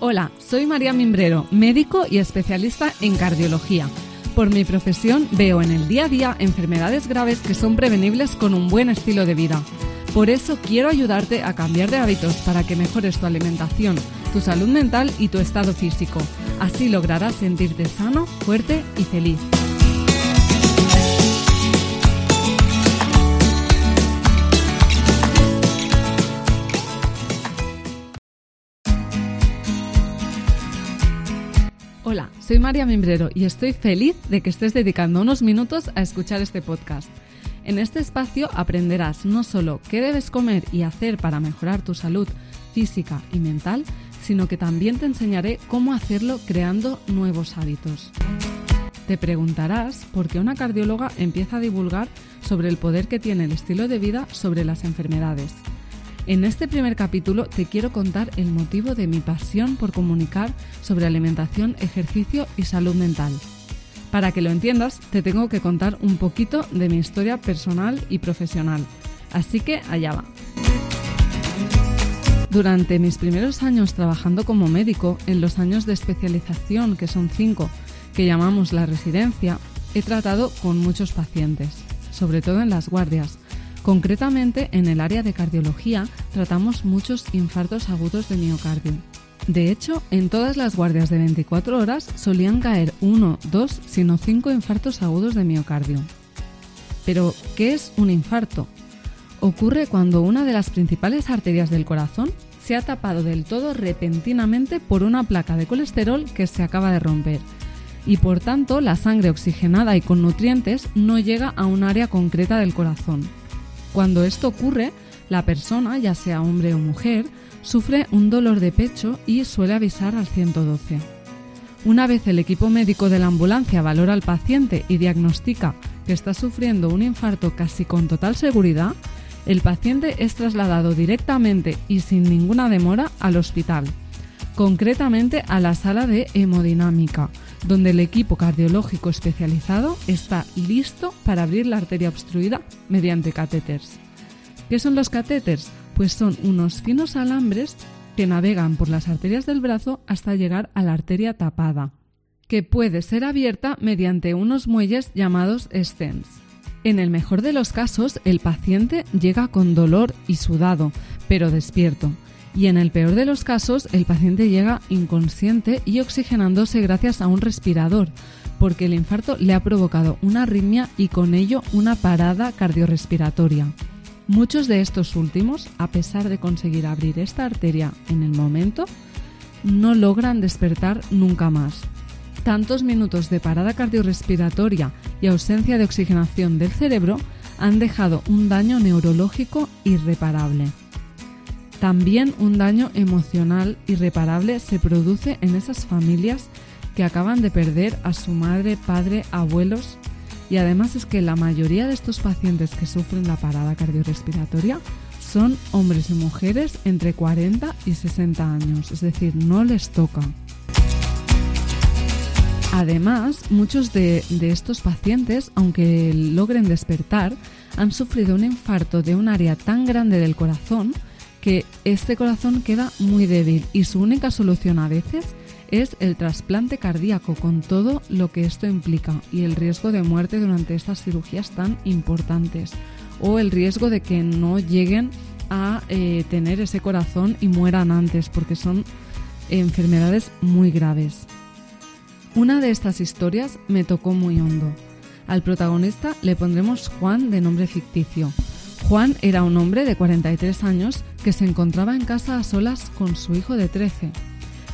Hola, soy María Mimbrero, médico y especialista en cardiología. Por mi profesión veo en el día a día enfermedades graves que son prevenibles con un buen estilo de vida. Por eso quiero ayudarte a cambiar de hábitos para que mejores tu alimentación, tu salud mental y tu estado físico. Así lograrás sentirte sano, fuerte y feliz. Hola, soy María Mimbrero y estoy feliz de que estés dedicando unos minutos a escuchar este podcast. En este espacio aprenderás no solo qué debes comer y hacer para mejorar tu salud física y mental, sino que también te enseñaré cómo hacerlo creando nuevos hábitos. Te preguntarás por qué una cardióloga empieza a divulgar sobre el poder que tiene el estilo de vida sobre las enfermedades. En este primer capítulo te quiero contar el motivo de mi pasión por comunicar sobre alimentación, ejercicio y salud mental. Para que lo entiendas, te tengo que contar un poquito de mi historia personal y profesional. Así que allá va. Durante mis primeros años trabajando como médico, en los años de especialización, que son cinco, que llamamos la residencia, he tratado con muchos pacientes, sobre todo en las guardias, Concretamente, en el área de cardiología tratamos muchos infartos agudos de miocardio. De hecho, en todas las guardias de 24 horas solían caer uno, dos, sino cinco infartos agudos de miocardio. Pero, ¿qué es un infarto? Ocurre cuando una de las principales arterias del corazón se ha tapado del todo repentinamente por una placa de colesterol que se acaba de romper y por tanto la sangre oxigenada y con nutrientes no llega a un área concreta del corazón. Cuando esto ocurre, la persona, ya sea hombre o mujer, sufre un dolor de pecho y suele avisar al 112. Una vez el equipo médico de la ambulancia valora al paciente y diagnostica que está sufriendo un infarto casi con total seguridad, el paciente es trasladado directamente y sin ninguna demora al hospital, concretamente a la sala de hemodinámica, donde el equipo cardiológico especializado está listo para abrir la arteria obstruida mediante catéteres. ¿Qué son los catéteres? Pues son unos finos alambres que navegan por las arterias del brazo hasta llegar a la arteria tapada, que puede ser abierta mediante unos muelles llamados stents. En el mejor de los casos, el paciente llega con dolor y sudado, pero despierto y en el peor de los casos el paciente llega inconsciente y oxigenándose gracias a un respirador, porque el infarto le ha provocado una arritmia y con ello una parada cardiorrespiratoria. Muchos de estos últimos, a pesar de conseguir abrir esta arteria en el momento, no logran despertar nunca más. Tantos minutos de parada cardiorrespiratoria y ausencia de oxigenación del cerebro han dejado un daño neurológico irreparable. También un daño emocional irreparable se produce en esas familias que acaban de perder a su madre, padre, abuelos y además es que la mayoría de estos pacientes que sufren la parada cardiorrespiratoria son hombres y mujeres entre 40 y 60 años, es decir, no les toca. Además, muchos de, de, estos pacientes, aunque logren despertar, han sufrido un infarto de un área tan grande del corazón que este corazón queda muy débil y su única solución a veces es el trasplante cardíaco con todo lo que esto implica y el riesgo de muerte durante estas cirugías tan importantes o el riesgo de que no lleguen a eh, tener ese corazón y mueran antes porque son enfermedades muy graves. Una de estas historias me tocó muy hondo. Al protagonista le pondremos Juan de nombre ficticio Juan era un hombre de 43 años que se encontraba en casa a solas con su hijo de 13,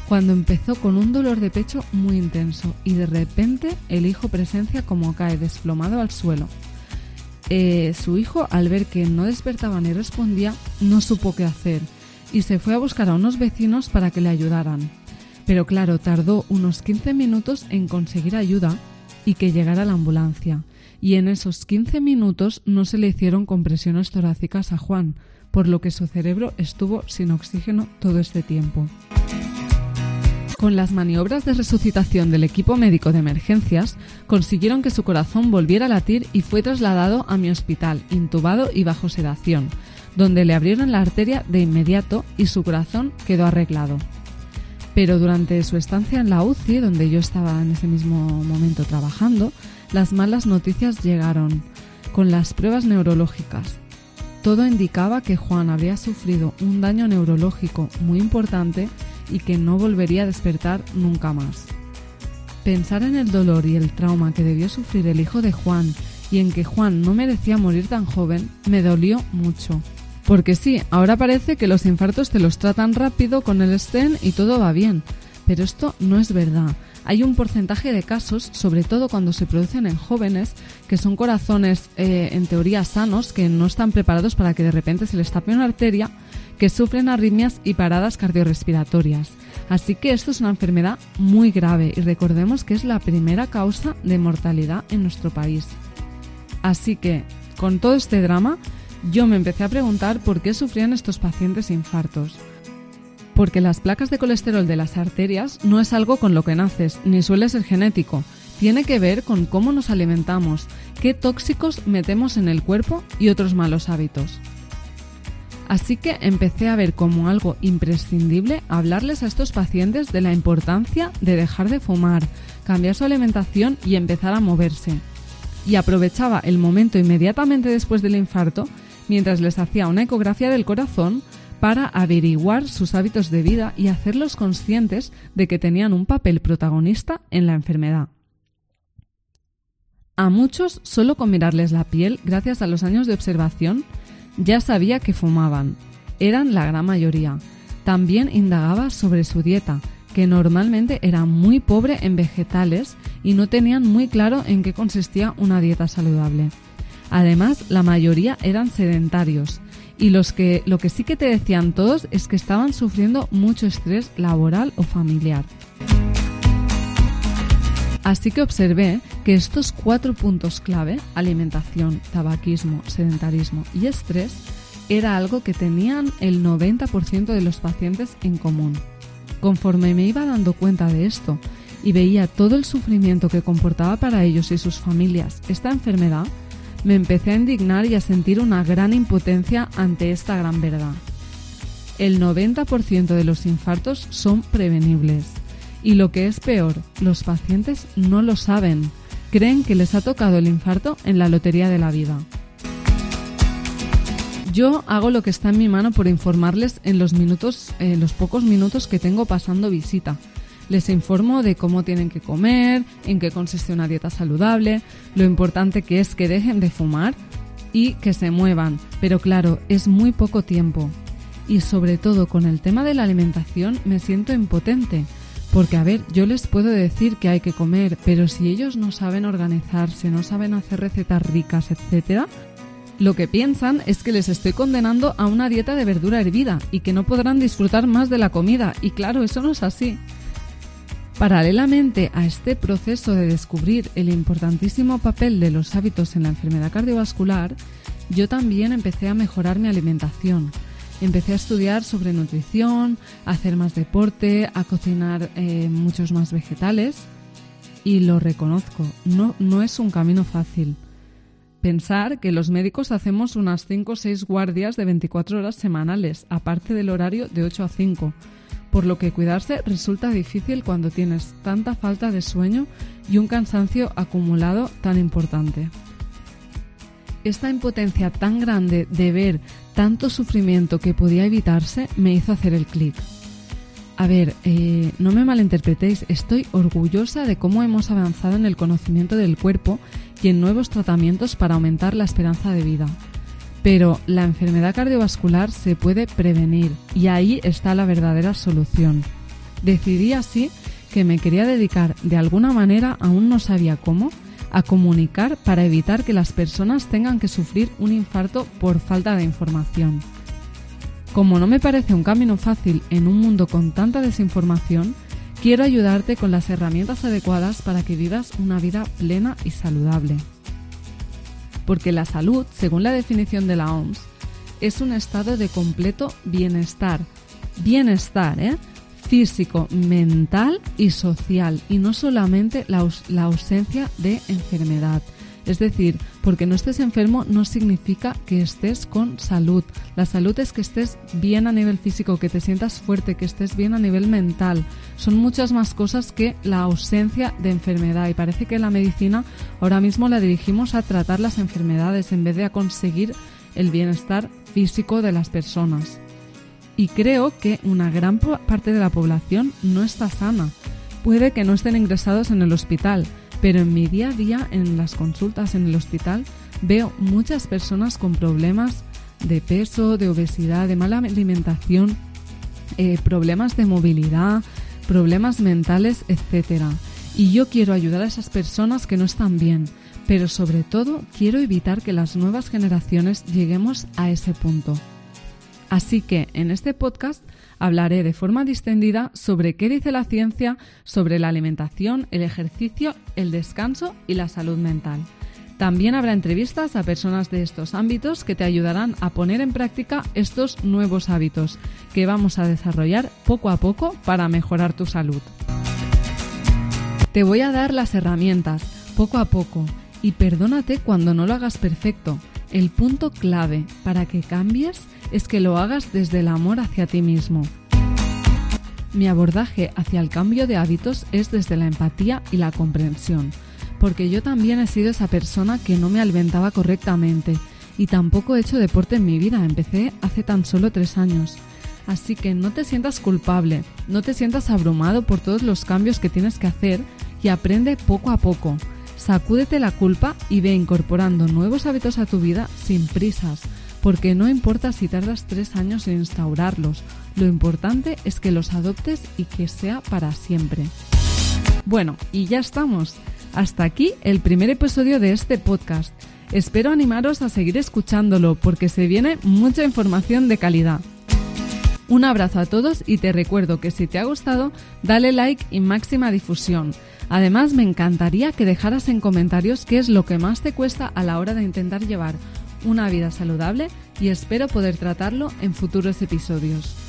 cuando empezó con un dolor de pecho muy intenso y de repente el hijo presencia como cae desplomado al suelo. Eh, su hijo, al ver que no despertaba ni respondía, no supo qué hacer y se fue a buscar a unos vecinos para que le ayudaran. Pero claro, tardó unos 15 minutos en conseguir ayuda y que llegara la ambulancia y en esos 15 minutos no se le hicieron compresiones torácicas a Juan, por lo que su cerebro estuvo sin oxígeno todo este tiempo. Con las maniobras de resucitación del equipo médico de emergencias, consiguieron que su corazón volviera a latir y fue trasladado a mi hospital, intubado y bajo sedación, donde le abrieron la arteria de inmediato y su corazón quedó arreglado. Pero durante su estancia en la UCI, donde yo estaba en ese mismo momento trabajando, las malas noticias llegaron, con las pruebas neurológicas. Todo indicaba que Juan habría sufrido un daño neurológico muy importante y que no volvería a despertar nunca más. Pensar en el dolor y el trauma que debió sufrir el hijo de Juan y en que Juan no merecía morir tan joven me dolió mucho. Porque sí, ahora parece que los infartos te los tratan rápido con el STEN y todo va bien, pero esto no es verdad. Hay un porcentaje de casos, sobre todo cuando se producen en jóvenes, que son corazones eh, en teoría sanos, que no están preparados para que de repente se les tape una arteria que sufren arritmias y paradas cardiorrespiratorias. Así que esto es una enfermedad muy grave y recordemos que es la primera causa de mortalidad en nuestro país. Así que, con todo este drama, yo me empecé a preguntar por qué sufrían estos pacientes infartos. Porque las placas de colesterol de las arterias no es algo con lo que naces, ni suele ser genético. Tiene que ver con cómo nos alimentamos, qué tóxicos metemos en el cuerpo y otros malos hábitos. Así que empecé a ver como algo imprescindible hablarles a estos pacientes de la importancia de dejar de fumar, cambiar su alimentación y empezar a moverse. Y aprovechaba el momento inmediatamente después del infarto, mientras les hacía una ecografía del corazón, para averiguar sus hábitos de vida y hacerlos conscientes de que tenían un papel protagonista en la enfermedad. A muchos, solo con mirarles la piel, gracias a los años de observación, ya sabía que fumaban. Eran la gran mayoría. También indagaba sobre su dieta, que normalmente era muy pobre en vegetales y no tenían muy claro en qué consistía una dieta saludable. Además, la mayoría eran sedentarios y los que lo que sí que te decían todos es que estaban sufriendo mucho estrés laboral o familiar. Así que observé que estos cuatro puntos clave, alimentación, tabaquismo, sedentarismo y estrés, era algo que tenían el 90% de los pacientes en común. Conforme me iba dando cuenta de esto y veía todo el sufrimiento que comportaba para ellos y sus familias esta enfermedad, me empecé a indignar y a sentir una gran impotencia ante esta gran verdad. El 90% de los infartos son prevenibles y lo que es peor, los pacientes no lo saben. Creen que les ha tocado el infarto en la lotería de la vida. Yo hago lo que está en mi mano por informarles en los minutos, en los pocos minutos que tengo pasando visita. Les informo de cómo tienen que comer, en qué consiste una dieta saludable, lo importante que es que dejen de fumar y que se muevan. Pero claro, es muy poco tiempo. Y sobre todo con el tema de la alimentación me siento impotente porque, a ver, yo les puedo decir que hay que comer, pero si ellos no saben organizarse, no saben hacer recetas ricas, etc., lo que piensan es que les estoy condenando a una dieta de verdura hervida y que no podrán disfrutar más de la comida. Y claro, eso no es así. Paralelamente a este proceso de descubrir el importantísimo papel de los hábitos en la enfermedad cardiovascular, yo también empecé a mejorar mi alimentación. Empecé a estudiar sobre nutrición, a hacer más deporte, a cocinar eh, muchos más vegetales. Y lo reconozco, no, no es un camino fácil. Pensar que los médicos hacemos unas 5 o 6 guardias de 24 horas semanales, aparte del horario de 8 a 5, por lo que cuidarse resulta difícil cuando tienes tanta falta de sueño y un cansancio acumulado tan importante esta impotencia tan grande de ver tanto sufrimiento que podía evitarse me hizo hacer el clic. A ver, eh, no me malinterpretéis, estoy orgullosa de cómo hemos avanzado en el conocimiento del cuerpo y en nuevos tratamientos para aumentar la esperanza de vida. Pero la enfermedad cardiovascular se puede prevenir y ahí está la verdadera solución. Decidí así que me quería dedicar de alguna manera, aún no sabía cómo, a comunicar para evitar que las personas tengan que sufrir un infarto por falta de información. Como no me parece un camino fácil en un mundo con tanta desinformación, quiero ayudarte con las herramientas adecuadas para que vivas una vida plena y saludable. Porque la salud, según la definición de la OMS, es un estado de completo bienestar. Bienestar, ¿eh? físico, mental y social, y no solamente la, la ausencia de enfermedad. Es decir, porque no estés enfermo no significa que estés con salud. La salud es que estés bien a nivel físico, que te sientas fuerte, que estés bien a nivel mental. Son muchas más cosas que la ausencia de enfermedad y parece que la medicina ahora mismo la dirigimos a tratar las enfermedades en vez de a conseguir el bienestar físico de las personas. Y creo que una gran parte de la población no está sana. Puede que no estén ingresados en el hospital, pero en mi día a día, en las consultas en el hospital, veo muchas personas con problemas de peso, de obesidad, de mala alimentación, eh, problemas de movilidad, problemas mentales, etc. Y yo quiero ayudar a esas personas que no están bien, pero sobre todo quiero evitar que las nuevas generaciones lleguemos a ese punto. Así que en este podcast hablaré de forma distendida sobre qué dice la ciencia sobre la alimentación, el ejercicio, el descanso y la salud mental. También habrá entrevistas a personas de estos ámbitos que te ayudarán a poner en práctica estos nuevos hábitos que vamos a desarrollar poco a poco para mejorar tu salud. Te voy a dar las herramientas poco a poco y perdónate cuando no lo hagas perfecto. El punto clave para que cambies es que lo hagas desde el amor hacia ti mismo. Mi abordaje hacia el cambio de hábitos es desde la empatía y la comprensión, porque yo también he sido esa persona que no me alimentaba correctamente y tampoco he hecho deporte en mi vida, empecé hace tan solo tres años. Así que no te sientas culpable, no te sientas abrumado por todos los cambios que tienes que hacer y aprende poco a poco. Sacúdete la culpa y ve incorporando nuevos hábitos a tu vida sin prisas, porque no importa si tardas tres años en instaurarlos, lo importante es que los adoptes y que sea para siempre. Bueno, y ya estamos. Hasta aquí el primer episodio de este podcast. Espero animaros a seguir escuchándolo porque se viene mucha información de calidad. Un abrazo a todos y te recuerdo que si te ha gustado, dale like y máxima difusión. Además, me encantaría que dejaras en comentarios qué es lo que más te cuesta a la hora de intentar llevar una vida saludable y espero poder tratarlo en futuros episodios.